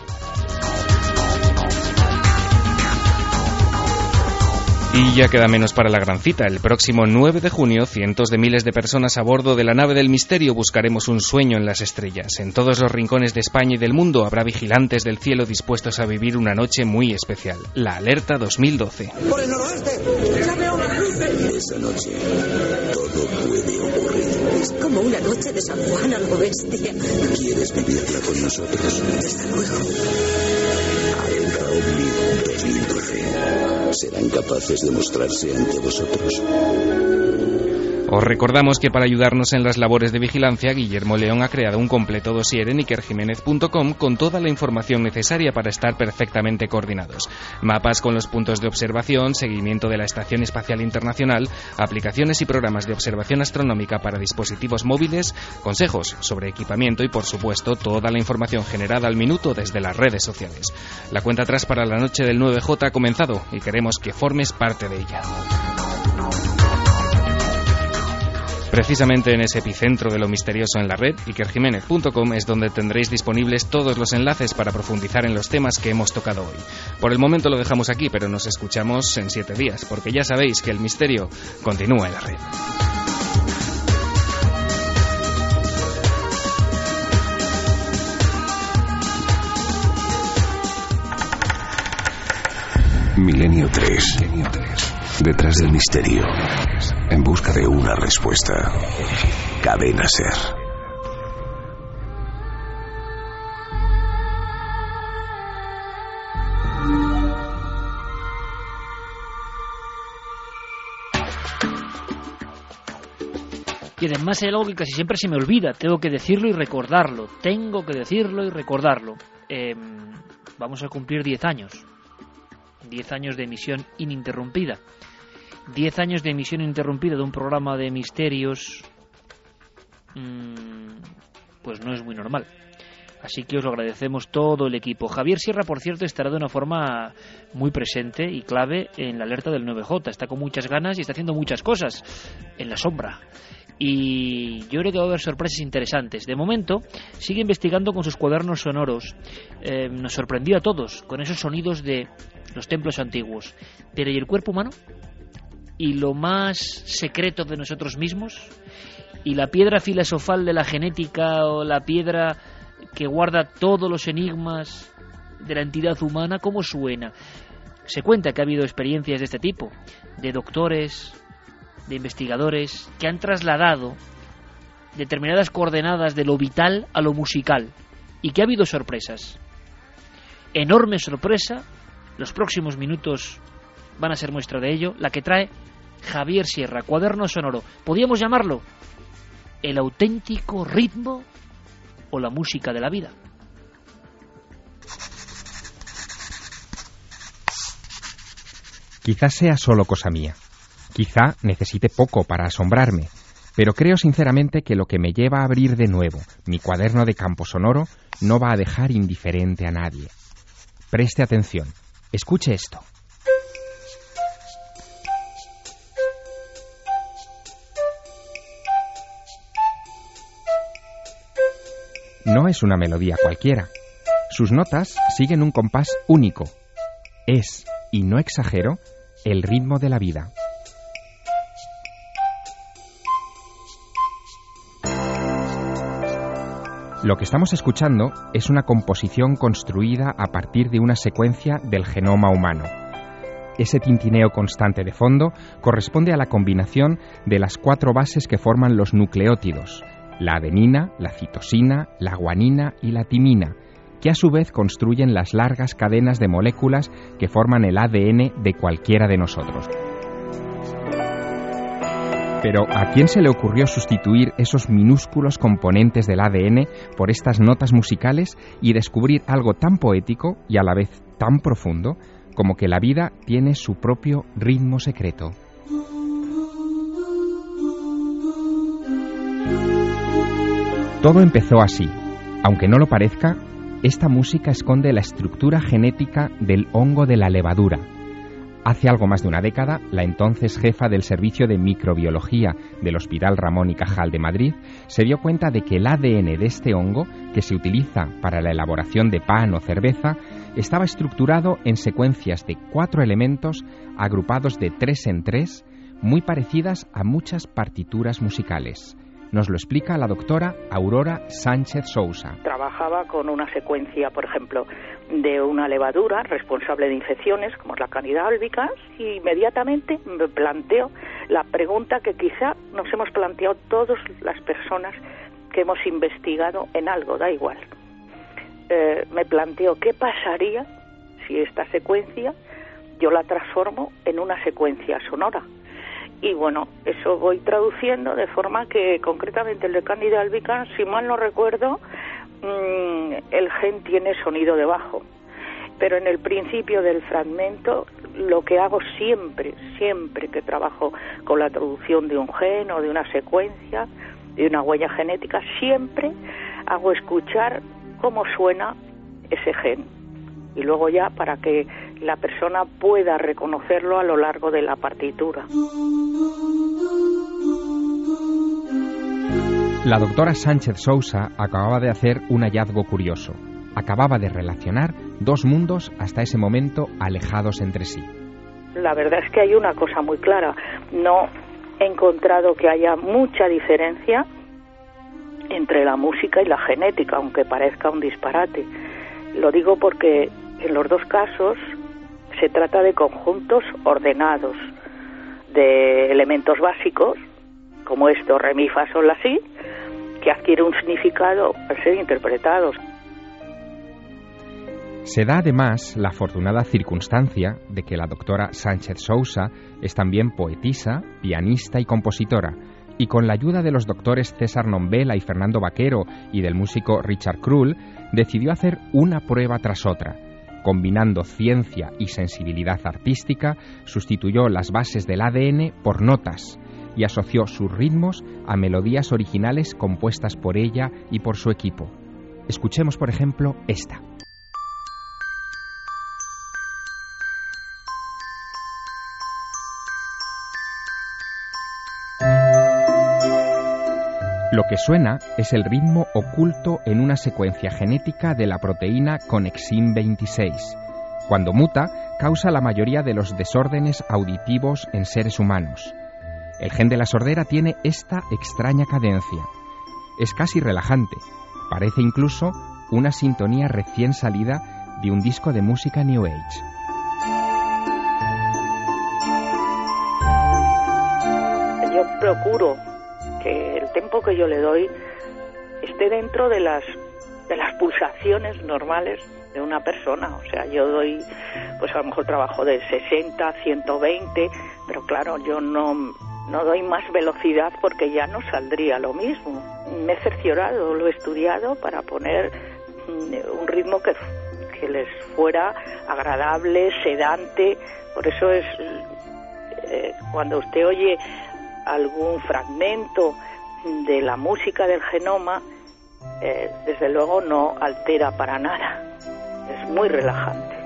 Speaker 12: Y ya queda menos para la gran cita. El próximo 9 de junio, cientos de miles de personas a bordo de la nave del misterio buscaremos un sueño en las estrellas. En todos los rincones de España y del mundo habrá vigilantes del cielo dispuestos a vivir una noche muy especial. La Alerta 2012.
Speaker 15: ¡Por el noroeste!
Speaker 1: Esa noche, todo puede ocurrir.
Speaker 15: Es como una noche de San Juan al oeste.
Speaker 1: ¿Quieres vivirla con nosotros?
Speaker 15: Desde luego.
Speaker 1: Alerta OVNI 2012. ¿Serán capaces de mostrarse ante vosotros?
Speaker 12: Os recordamos que para ayudarnos en las labores de vigilancia, Guillermo León ha creado un completo dossier en ikerjiménez.com con toda la información necesaria para estar perfectamente coordinados. Mapas con los puntos de observación, seguimiento de la Estación Espacial Internacional, aplicaciones y programas de observación astronómica para dispositivos móviles, consejos sobre equipamiento y, por supuesto, toda la información generada al minuto desde las redes sociales. La cuenta atrás para la noche del 9J ha comenzado y queremos que formes parte de ella. Precisamente en ese epicentro de lo misterioso en la red, ikerjiménez.com es donde tendréis disponibles todos los enlaces para profundizar en los temas que hemos tocado hoy. Por el momento lo dejamos aquí, pero nos escuchamos en siete días, porque ya sabéis que el misterio continúa en la red.
Speaker 1: Milenio 3. Detrás del misterio. En busca de una respuesta. Cadena Ser.
Speaker 3: Y además hay algo que casi siempre se me olvida. Tengo que decirlo y recordarlo. Tengo que decirlo y recordarlo. Eh, vamos a cumplir 10 años. 10 años de emisión ininterrumpida. 10 años de emisión ininterrumpida de un programa de misterios. mmm, pues no es muy normal. Así que os lo agradecemos todo el equipo. Javier Sierra, por cierto, estará de una forma muy presente y clave en la alerta del 9J. Está con muchas ganas y está haciendo muchas cosas en la sombra. Y yo creo que va a haber sorpresas interesantes. De momento, sigue investigando con sus cuadernos sonoros. Eh, nos sorprendió a todos con esos sonidos de los templos antiguos. Pero ¿y el cuerpo humano? ¿Y lo más secreto de nosotros mismos? ¿Y la piedra filosofal de la genética o la piedra que guarda todos los enigmas de la entidad humana? ¿Cómo suena? Se cuenta que ha habido experiencias de este tipo, de doctores, de investigadores, que han trasladado determinadas coordenadas de lo vital a lo musical y que ha habido sorpresas. Enorme sorpresa los próximos minutos van a ser muestra de ello, la que trae Javier Sierra, cuaderno sonoro. ¿Podríamos llamarlo el auténtico ritmo o la música de la vida?
Speaker 16: Quizás sea solo cosa mía. Quizá necesite poco para asombrarme, pero creo sinceramente que lo que me lleva a abrir de nuevo mi cuaderno de campo sonoro no va a dejar indiferente a nadie. Preste atención. Escuche esto. No es una melodía cualquiera. Sus notas siguen un compás único. Es, y no exagero, el ritmo de la vida. Lo que estamos escuchando es una composición construida a partir de una secuencia del genoma humano. Ese tintineo constante de fondo corresponde a la combinación de las cuatro bases que forman los nucleótidos, la adenina, la citosina, la guanina y la timina, que a su vez construyen las largas cadenas de moléculas que forman el ADN de cualquiera de nosotros. Pero ¿a quién se le ocurrió sustituir esos minúsculos componentes del ADN por estas notas musicales y descubrir algo tan poético y a la vez tan profundo como que la vida tiene su propio ritmo secreto? Todo empezó así. Aunque no lo parezca, esta música esconde la estructura genética del hongo de la levadura. Hace algo más de una década, la entonces jefa del Servicio de Microbiología del Hospital Ramón y Cajal de Madrid se dio cuenta de que el ADN de este hongo, que se utiliza para la elaboración de pan o cerveza, estaba estructurado en secuencias de cuatro elementos agrupados de tres en tres, muy parecidas a muchas partituras musicales. Nos lo explica la doctora Aurora Sánchez Sousa.
Speaker 17: Trabajaba con una secuencia, por ejemplo, de una levadura responsable de infecciones, como la Candida albicans, y inmediatamente me planteo la pregunta que quizá nos hemos planteado todas las personas que hemos investigado en algo, da igual. Eh, me planteo qué pasaría si esta secuencia yo la transformo en una secuencia sonora y bueno, eso voy traduciendo de forma que concretamente el de Candida albicans, si mal no recuerdo, mm, el gen tiene sonido de bajo. Pero en el principio del fragmento lo que hago siempre, siempre que trabajo con la traducción de un gen o de una secuencia, de una huella genética, siempre hago escuchar cómo suena ese gen. Y luego ya para que la persona pueda reconocerlo a lo largo de la partitura.
Speaker 16: La doctora Sánchez Sousa acababa de hacer un hallazgo curioso. Acababa de relacionar dos mundos hasta ese momento alejados entre sí.
Speaker 17: La verdad es que hay una cosa muy clara. No he encontrado que haya mucha diferencia entre la música y la genética, aunque parezca un disparate. Lo digo porque en los dos casos se trata de conjuntos ordenados de elementos básicos, como re, mi, fa, sol, la, que adquiere un significado al ser interpretados.
Speaker 16: Se da además la afortunada circunstancia de que la doctora Sánchez Sousa es también poetisa, pianista y compositora, y con la ayuda de los doctores César Nombela y Fernando Vaquero y del músico Richard Krull, decidió hacer una prueba tras otra combinando ciencia y sensibilidad artística, sustituyó las bases del ADN por notas y asoció sus ritmos a melodías originales compuestas por ella y por su equipo. Escuchemos, por ejemplo, esta. Lo que suena es el ritmo oculto en una secuencia genética de la proteína Conexin 26. Cuando muta, causa la mayoría de los desórdenes auditivos en seres humanos. El gen de la sordera tiene esta extraña cadencia. Es casi relajante. Parece incluso una sintonía recién salida de un disco de música New Age.
Speaker 17: Yo procuro que el tiempo que yo le doy esté dentro de las de las pulsaciones normales de una persona. O sea, yo doy, pues a lo mejor trabajo de 60, 120, pero claro, yo no, no doy más velocidad porque ya no saldría lo mismo. Me he cerciorado, lo he estudiado para poner mm, un ritmo que, que les fuera agradable, sedante. Por eso es, eh, cuando usted oye algún fragmento de la música del genoma, eh, desde luego no altera para nada. Es muy relajante.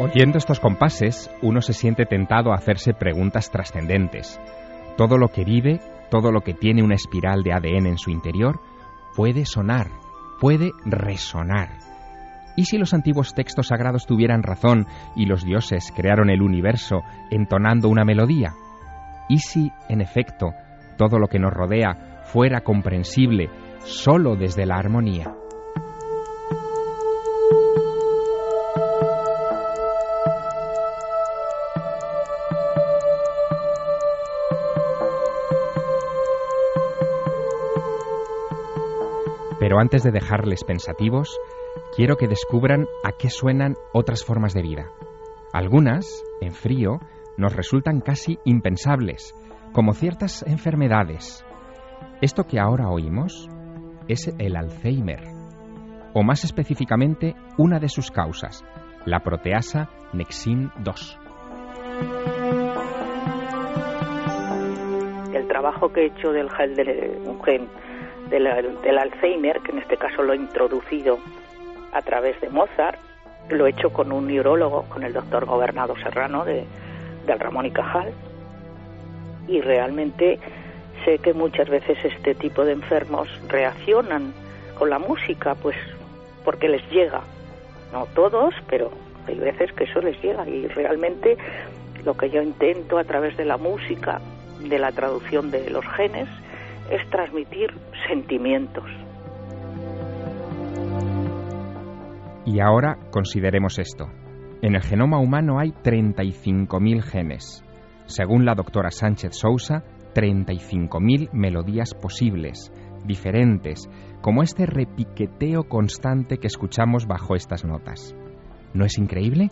Speaker 16: Oyendo estos compases, uno se siente tentado a hacerse preguntas trascendentes. Todo lo que vive, todo lo que tiene una espiral de ADN en su interior, puede sonar, puede resonar. ¿Y si los antiguos textos sagrados tuvieran razón y los dioses crearon el universo entonando una melodía? ¿Y si, en efecto, todo lo que nos rodea fuera comprensible solo desde la armonía? Pero antes de dejarles pensativos, quiero que descubran a qué suenan otras formas de vida. Algunas, en frío, nos resultan casi impensables, como ciertas enfermedades. Esto que ahora oímos es el Alzheimer, o más específicamente una de sus causas, la proteasa Nexin 2.
Speaker 17: El trabajo que he hecho del gel de un gen del, Alzheimer, que en este caso lo he introducido a través de Mozart, lo he hecho con un neurólogo, con el doctor Gobernado Serrano de, del Ramón y Cajal, y realmente sé que muchas veces este tipo de enfermos reaccionan con la música, pues porque les llega, no todos, pero hay veces que eso les llega. Y realmente lo que yo intento a través de la música, de la traducción de los genes, es transmitir sentimientos.
Speaker 16: Y ahora consideremos esto. En el genoma humano hay 35.000 genes. Según la doctora Sánchez Sousa, 35.000 melodías posibles, diferentes, como este repiqueteo constante que escuchamos bajo estas notas. ¿No es increíble?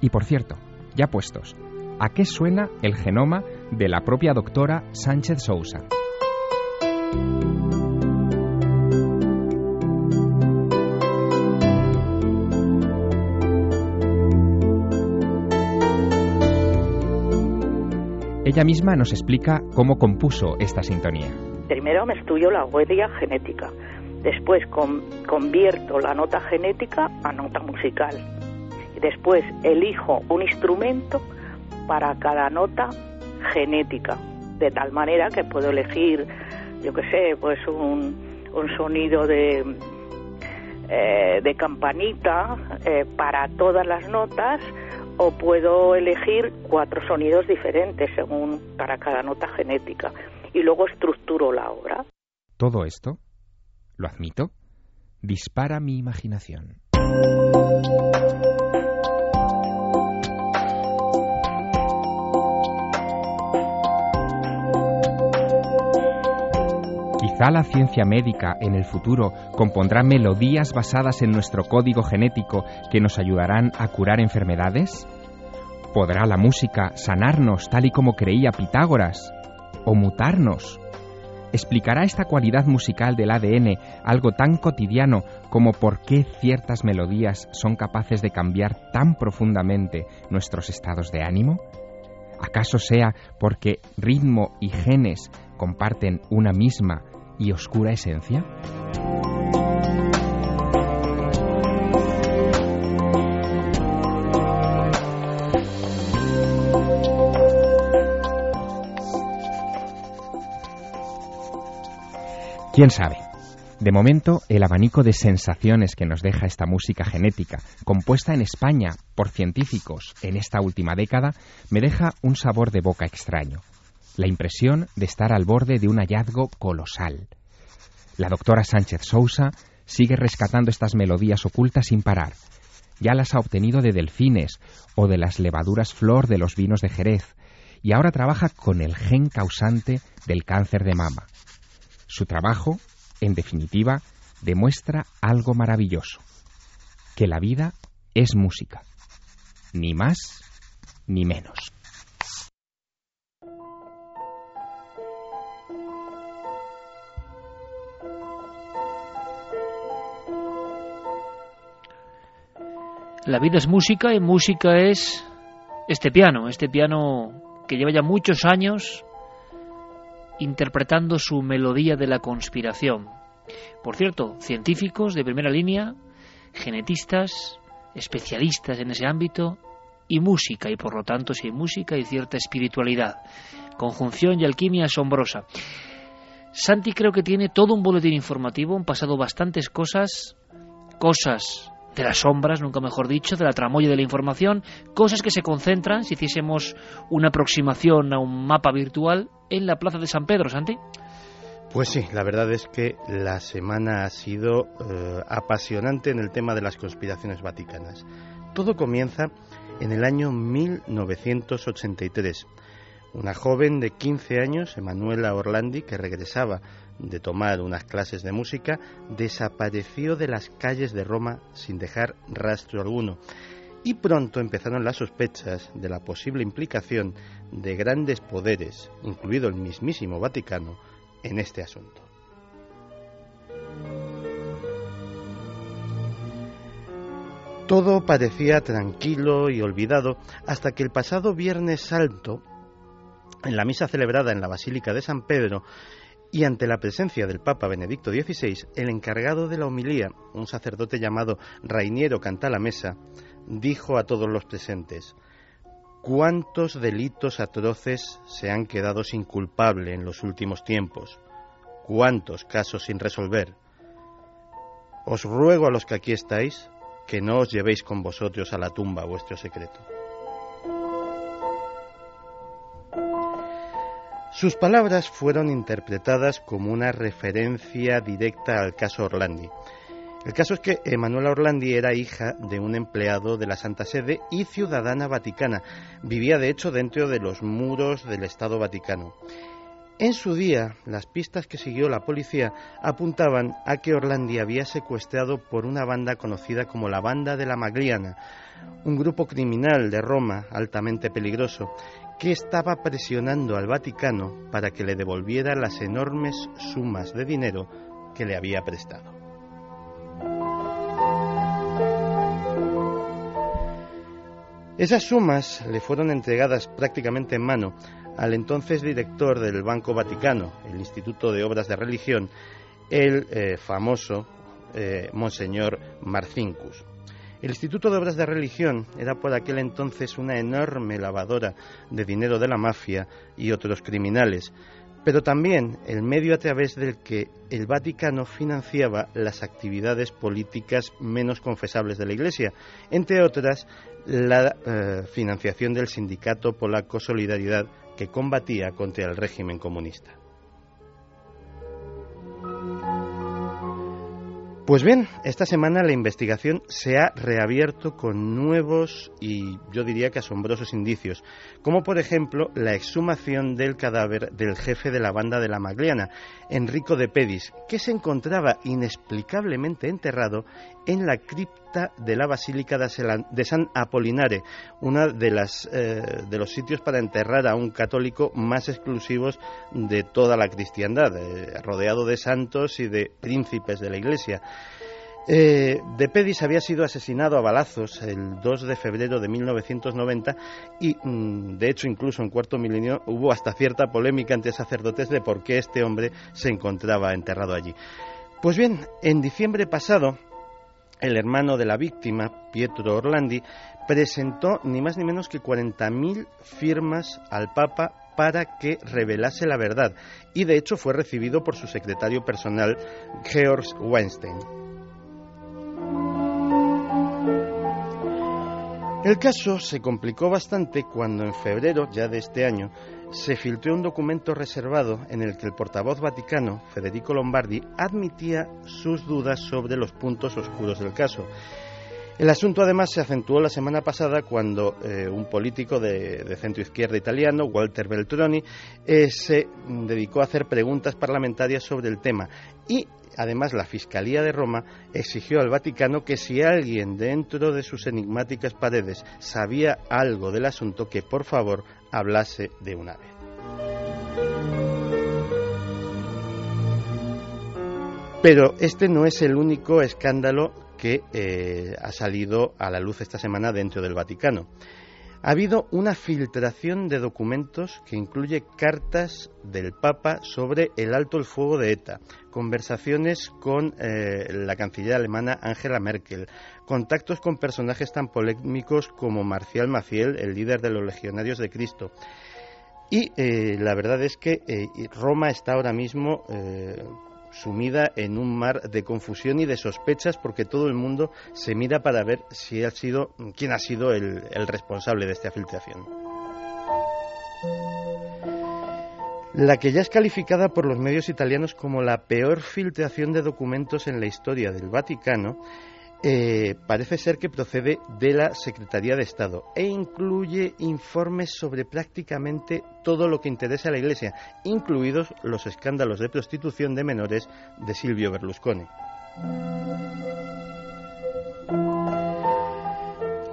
Speaker 16: Y por cierto, ya puestos, ¿a qué suena el genoma de la propia doctora Sánchez Sousa? Ella misma nos explica cómo compuso esta sintonía.
Speaker 17: Primero me estudio la huella genética, después convierto la nota genética a nota musical, después elijo un instrumento para cada nota genética, de tal manera que puedo elegir yo qué sé, pues un, un sonido de, eh, de campanita eh, para todas las notas o puedo elegir cuatro sonidos diferentes según para cada nota genética y luego estructuro la obra.
Speaker 16: Todo esto, lo admito, dispara mi imaginación. Quizá la ciencia médica en el futuro compondrá melodías basadas en nuestro código genético que nos ayudarán a curar enfermedades. ¿Podrá la música sanarnos tal y como creía Pitágoras? ¿O mutarnos? ¿Explicará esta cualidad musical del ADN algo tan cotidiano como por qué ciertas melodías son capaces de cambiar tan profundamente nuestros estados de ánimo? ¿Acaso sea porque ritmo y genes comparten una misma y oscura esencia? ¿Quién sabe? De momento, el abanico de sensaciones que nos deja esta música genética, compuesta en España por científicos en esta última década, me deja un sabor de boca extraño la impresión de estar al borde de un hallazgo colosal. La doctora Sánchez Sousa sigue rescatando estas melodías ocultas sin parar. Ya las ha obtenido de delfines o de las levaduras flor de los vinos de Jerez, y ahora trabaja con el gen causante del cáncer de mama. Su trabajo, en definitiva, demuestra algo maravilloso, que la vida es música, ni más ni menos.
Speaker 3: La vida es música y música es este piano, este piano que lleva ya muchos años interpretando su melodía de la conspiración. Por cierto, científicos de primera línea, genetistas, especialistas en ese ámbito y música, y por lo tanto si hay música y cierta espiritualidad. conjunción y alquimia asombrosa. Santi creo que tiene todo un boletín informativo, han pasado bastantes cosas, cosas de las sombras, nunca mejor dicho, de la tramoya de la información, cosas que se concentran, si hiciésemos una aproximación a un mapa virtual, en la Plaza de San Pedro, Santi.
Speaker 10: Pues sí, la verdad es que la semana ha sido eh, apasionante en el tema de las conspiraciones vaticanas. Todo comienza en el año 1983. Una joven de 15 años, Emanuela Orlandi, que regresaba de tomar unas clases de música, desapareció de las calles de Roma sin dejar rastro alguno. Y pronto empezaron las sospechas de la posible implicación de grandes poderes, incluido el mismísimo Vaticano, en este asunto. Todo parecía tranquilo y olvidado hasta que el pasado Viernes Santo, en la misa celebrada en la Basílica de San Pedro, y ante la presencia del Papa Benedicto XVI, el encargado de la homilía, un sacerdote llamado Rainiero Cantalamesa, dijo a todos los presentes, ¿Cuántos delitos atroces se han quedado sin culpable en los últimos tiempos? ¿Cuántos casos sin resolver? Os ruego a los que aquí estáis que no os llevéis con vosotros a la tumba vuestro secreto. Sus palabras fueron interpretadas como una referencia directa al caso Orlandi. El caso es que Emanuela Orlandi era hija de un empleado de la Santa Sede y ciudadana vaticana. Vivía de hecho dentro de los muros del Estado Vaticano. En su día, las pistas que siguió la policía apuntaban a que Orlandi había secuestrado por una banda conocida como la Banda de la Magliana, un grupo criminal de Roma altamente peligroso que estaba presionando al Vaticano para que le devolviera las enormes sumas de dinero que le había prestado. Esas sumas le fueron entregadas prácticamente en mano al entonces director del Banco Vaticano, el Instituto de Obras de Religión, el eh, famoso eh, Monseñor Marcincus. El Instituto de Obras de Religión era por aquel entonces una enorme lavadora de dinero de la mafia y otros criminales, pero también el medio a través del que el Vaticano financiaba las actividades políticas menos confesables de la Iglesia, entre otras la eh, financiación del sindicato polaco Solidaridad que combatía contra el régimen comunista. Pues bien, esta semana la investigación se ha reabierto con nuevos y yo diría que asombrosos indicios, como por ejemplo la exhumación del cadáver del jefe de la banda de la Magliana, Enrico de Pedis, que se encontraba inexplicablemente enterrado en la cripta de la Basílica de San Apolinare, uno de, eh, de los sitios para enterrar a un católico más exclusivos de toda la cristiandad, eh, rodeado de santos y de príncipes de la Iglesia. Eh, de Pedis había sido asesinado a balazos el 2 de febrero de 1990 y, mm, de hecho, incluso en cuarto milenio hubo hasta cierta polémica entre sacerdotes de por qué este hombre se encontraba enterrado allí. Pues bien, en diciembre pasado, el hermano de la víctima, Pietro Orlandi, presentó ni más ni menos que 40.000 firmas al Papa para que revelase la verdad y de hecho fue recibido por su secretario personal, Georg Weinstein. El caso se complicó bastante cuando en febrero ya de este año se filtró un documento reservado en el que el portavoz vaticano, Federico Lombardi, admitía sus dudas sobre los puntos oscuros del caso. El asunto además se acentuó la semana pasada cuando eh, un político de, centro izquierda italiano, Walter Beltroni, eh, se dedicó a hacer preguntas parlamentarias sobre el tema y Además, la Fiscalía de Roma exigió al Vaticano que si alguien dentro de sus enigmáticas paredes sabía algo del asunto, que por favor hablase de una vez. Pero este no es el único escándalo que eh, ha salido a la luz esta semana dentro del Vaticano. Ha habido una filtración de documentos que incluye cartas del Papa sobre el alto el fuego de ETA, conversaciones con eh, la canciller alemana Angela Merkel, contactos con personajes tan polémicos como Marcial Maciel, el líder de los Legionarios de Cristo. Y eh, la verdad es que Roma está ahora mismo sumida en un mar de confusión y de sospechas porque todo el mundo se mira para ver si ha sido quién ha sido el, el responsable de esta filtración. La que ya es calificada por los medios italianos como la peor filtración de documentos en la historia del Vaticano eh, parece ser que procede de la Secretaría de Estado e incluye informes sobre prácticamente todo lo que interesa a la Iglesia, incluidos los escándalos de prostitución de menores de Silvio Berlusconi.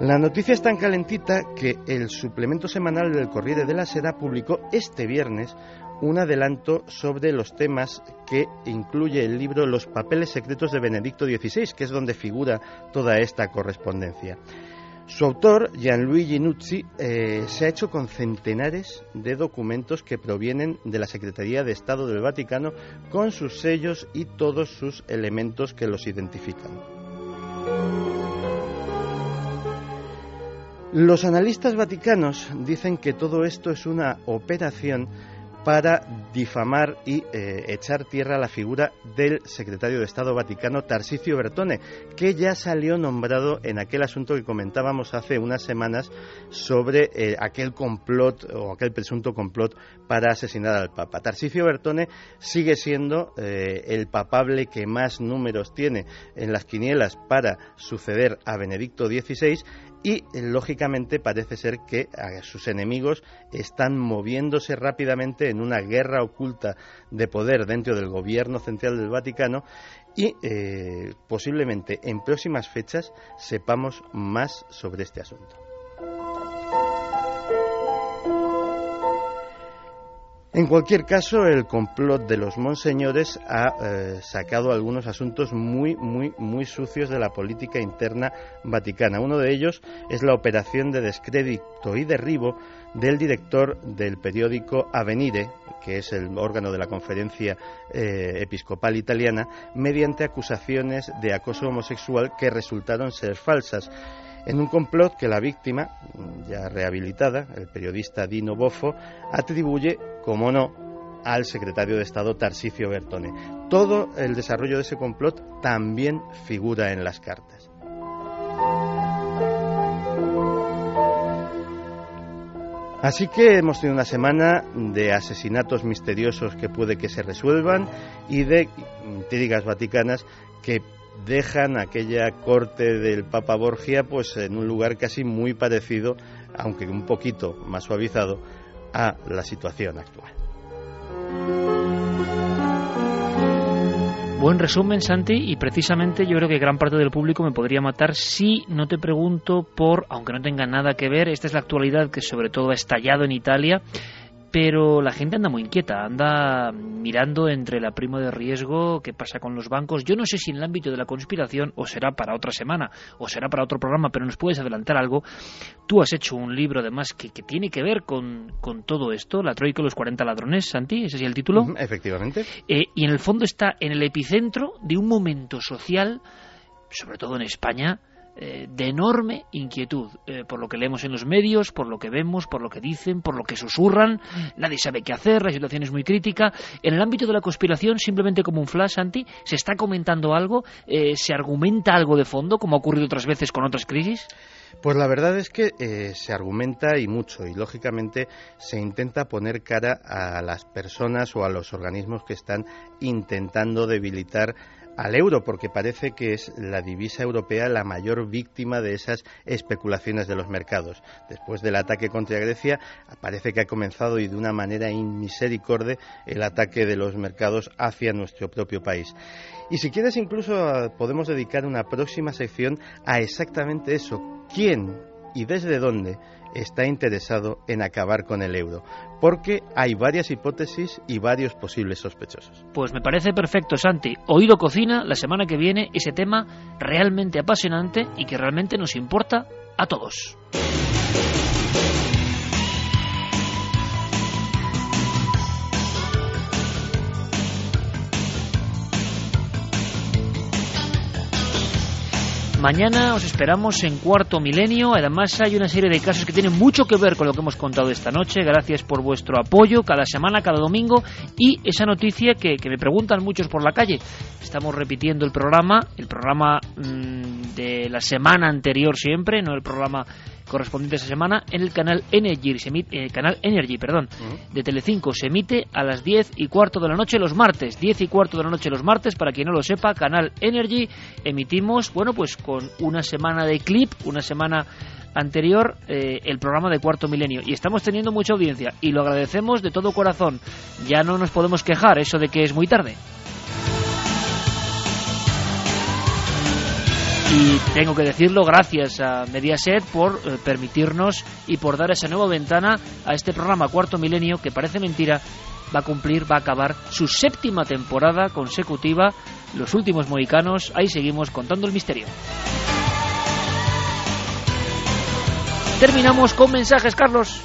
Speaker 10: La noticia es tan calentita que el suplemento semanal del Corriere della Sera publicó este viernes un adelanto sobre los temas que incluye el libro Los papeles secretos de Benedicto XVI, que es donde figura toda esta correspondencia. Su autor, Gianluigi Nuzzi, eh, se ha hecho con centenares de documentos que provienen de la Secretaría de Estado del Vaticano con sus sellos y todos sus elementos que los identifican. Los analistas vaticanos dicen que todo esto es una operación para difamar y eh, echar tierra a la figura del secretario de Estado Vaticano, Tarsicio Bertone, que ya salió nombrado en aquel asunto que comentábamos hace unas semanas sobre eh, aquel complot o aquel presunto complot para asesinar al Papa. Tarsicio Bertone sigue siendo eh, el papable que más números tiene en las quinielas para suceder a Benedicto XVI y lógicamente parece ser que sus enemigos están moviéndose rápidamente en una guerra oculta de poder dentro del gobierno central del Vaticano y eh, posiblemente en próximas fechas sepamos más sobre este asunto. En cualquier caso, el complot de los monseñores ha eh, sacado algunos asuntos muy, muy, muy sucios de la política interna vaticana. Uno de ellos es la operación de descrédito y derribo del director del periódico Avenire, que es el órgano de la conferencia eh, episcopal italiana, mediante acusaciones de acoso homosexual que resultaron ser falsas en un complot que la víctima, ya rehabilitada, el periodista Dino Boffo, atribuye, como no, al secretario de Estado Tarsicio Bertone. Todo el desarrollo de ese complot también figura en las cartas. Así que hemos tenido una semana de asesinatos misteriosos que puede que se resuelvan y de intrigas vaticanas que dejan aquella corte del Papa Borgia pues en un lugar casi muy parecido, aunque un poquito más suavizado, a la situación actual.
Speaker 3: Buen resumen, Santi, y precisamente yo creo que gran parte del público me podría matar si no te pregunto por, aunque no tenga nada que ver, esta es la actualidad que sobre todo ha estallado en Italia, pero la gente anda muy inquieta, anda mirando entre la prima de riesgo, qué pasa con los bancos. Yo no sé si en el ámbito de la conspiración o será para otra semana o será para otro programa, pero nos puedes adelantar algo. Tú has hecho un libro además que, que tiene que ver con, con, todo esto, La Troika y los 40 ladrones, Santi, ese es el título.
Speaker 10: Efectivamente.
Speaker 3: Eh, y en el fondo está en el epicentro de un momento social, sobre todo en España, eh, de enorme inquietud eh, por lo que leemos en los medios, por lo que vemos, por lo que dicen, por lo que susurran. Nadie sabe qué hacer, la situación es muy crítica. En el ámbito de la conspiración, simplemente como un flash anti, ¿se está comentando algo? Eh, ¿Se argumenta algo de fondo, como ha ocurrido otras veces con otras crisis?
Speaker 10: Pues la verdad es que se argumenta y mucho y lógicamente se intenta poner cara a las personas o a los organismos que están intentando debilitar al euro, porque parece que es la divisa europea la mayor víctima de esas especulaciones de los mercados. Después del ataque contra Grecia, parece que ha comenzado y de una manera inmisericorde el ataque de los mercados hacia nuestro propio país. Y si quieres, incluso podemos dedicar una próxima sección a exactamente eso. ¿Quién y desde dónde está interesado en acabar con el euro, porque hay varias hipótesis y varios posibles sospechosos.
Speaker 3: Pues me parece perfecto, Santi. Oído Cocina, la semana que viene, ese tema realmente apasionante y que realmente nos importa a todos. Mañana os esperamos en Cuarto Milenio. Además hay una serie de casos que tienen mucho que ver con lo que hemos contado esta noche. Gracias por vuestro apoyo cada semana, cada domingo. Y esa noticia que, me preguntan muchos por la calle. Estamos repitiendo el programa, el programa mm, de la semana anterior siempre, no el programa correspondiente a esa semana en el canal Energy, se emite, eh, canal Energy perdón, de Telecinco. Se emite a las 10 y cuarto de la noche los martes. 10 y cuarto de la noche los martes, para quien no lo sepa, canal Energy. Emitimos, bueno, pues con una semana de clip, una semana anterior eh, el programa de Cuarto Milenio y estamos teniendo mucha audiencia y lo agradecemos de todo corazón. Ya no nos podemos quejar eso de que es muy tarde. Y tengo que decirlo, gracias a Mediaset por eh, permitirnos y por dar esa nueva ventana a este programa Cuarto Milenio que parece mentira va a cumplir, va a acabar su séptima temporada consecutiva. Los últimos mohicanos, ahí seguimos contando el misterio. Terminamos con mensajes, Carlos.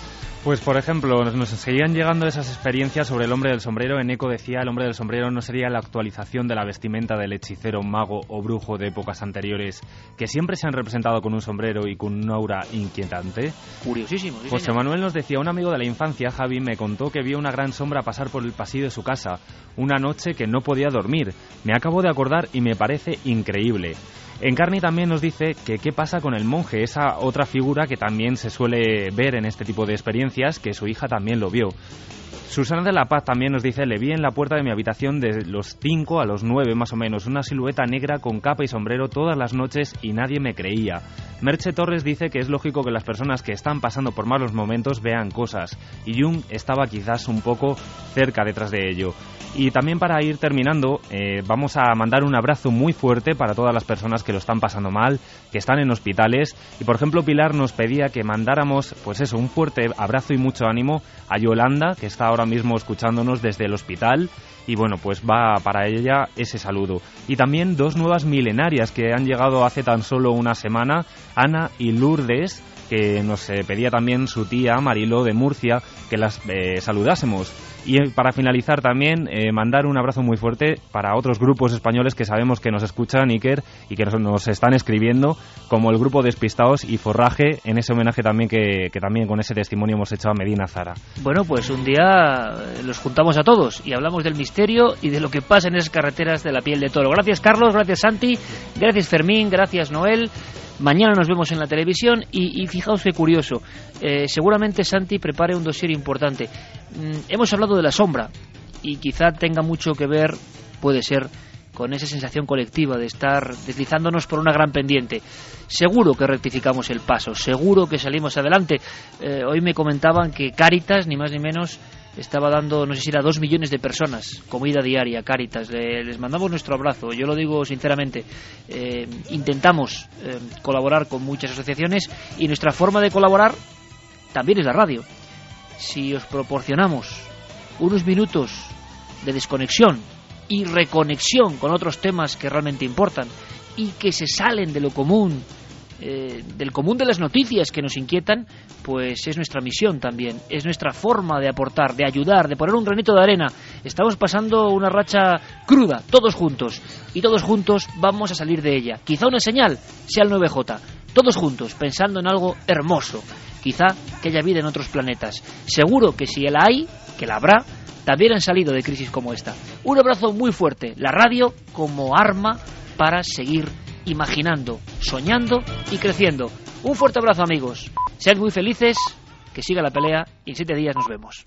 Speaker 11: Pues por ejemplo, nos seguían llegando esas experiencias sobre el hombre del sombrero. En Eco decía, el hombre del sombrero no sería la actualización de la vestimenta del hechicero, mago o brujo de épocas anteriores, que siempre se han representado con un sombrero y con un aura inquietante.
Speaker 3: Curiosísimo.
Speaker 11: José Manuel nos decía, un amigo de la infancia, Javi, me contó que vio una gran sombra pasar por el pasillo de su casa, una noche que no podía dormir. Me acabo de acordar y me parece increíble. Encarni también nos dice que qué pasa con el monje, esa otra figura que también se suele ver en este tipo de experiencias, que su hija también lo vio. Susana de la Paz también nos dice, le vi en la puerta de mi habitación de los 5 a los 9 más o menos, una silueta negra con capa y sombrero todas las noches y nadie me creía. Merche Torres dice que es lógico que las personas que están pasando por malos momentos vean cosas, y Jung estaba quizás un poco cerca detrás de ello. Y también para ir terminando, eh, vamos a mandar un abrazo muy fuerte para todas las personas que lo están pasando mal, que están en hospitales. Y por ejemplo, Pilar nos pedía que mandáramos, pues eso, un fuerte abrazo y mucho ánimo a Yolanda, que está ahora mismo escuchándonos desde el hospital y bueno, pues va para ella ese saludo. Y también dos nuevas milenarias que han llegado hace tan solo una semana, Ana y Lourdes, que nos eh, pedía también su tía Marilo de Murcia que las eh, saludásemos. Y eh, para finalizar también, mandar un abrazo muy fuerte para otros grupos españoles que sabemos que nos escuchan, Iker, y que nos, están escribiendo, como el grupo Despistados y Forraje, en ese homenaje también que, que, también con ese testimonio hemos hecho a Medina Zara.
Speaker 3: Bueno, pues un día los juntamos a todos y hablamos del misterio y de lo que pasa en esas carreteras de la piel de toro. Gracias Carlos, gracias Santi, gracias Fermín, gracias Noel. Mañana nos vemos en la televisión y, fijaos qué curioso. Eh, seguramente Santi prepare un dossier importante. Mm, hemos hablado de la sombra y quizá tenga mucho que ver, puede ser, con esa sensación colectiva de estar deslizándonos por una gran pendiente. Seguro que rectificamos el paso, seguro que salimos adelante. Eh, hoy me comentaban que Cáritas, ni más ni menos, estaba dando, no sé si era dos millones de personas, comida diaria, Cáritas. les mandamos nuestro abrazo. Yo lo digo sinceramente. Eh, intentamos eh, colaborar con muchas asociaciones y nuestra forma de colaborar también es la radio. Si os proporcionamos unos minutos de desconexión y reconexión con otros temas que realmente importan y que se salen de lo común eh, del común de las noticias que nos inquietan, pues es nuestra misión también, es nuestra forma de aportar, de ayudar, de poner un granito de arena. Estamos pasando una racha cruda, todos juntos, y todos juntos vamos a salir de ella. Quizá una señal sea el 9J, todos juntos, pensando en algo hermoso, quizá que haya vida en otros planetas. Seguro que si la hay, que la habrá, también han salido de crisis como esta. Un abrazo muy fuerte, la radio como arma para seguir imaginando, soñando y creciendo. Un fuerte abrazo amigos. Sean muy felices, que siga la pelea y en siete días nos vemos.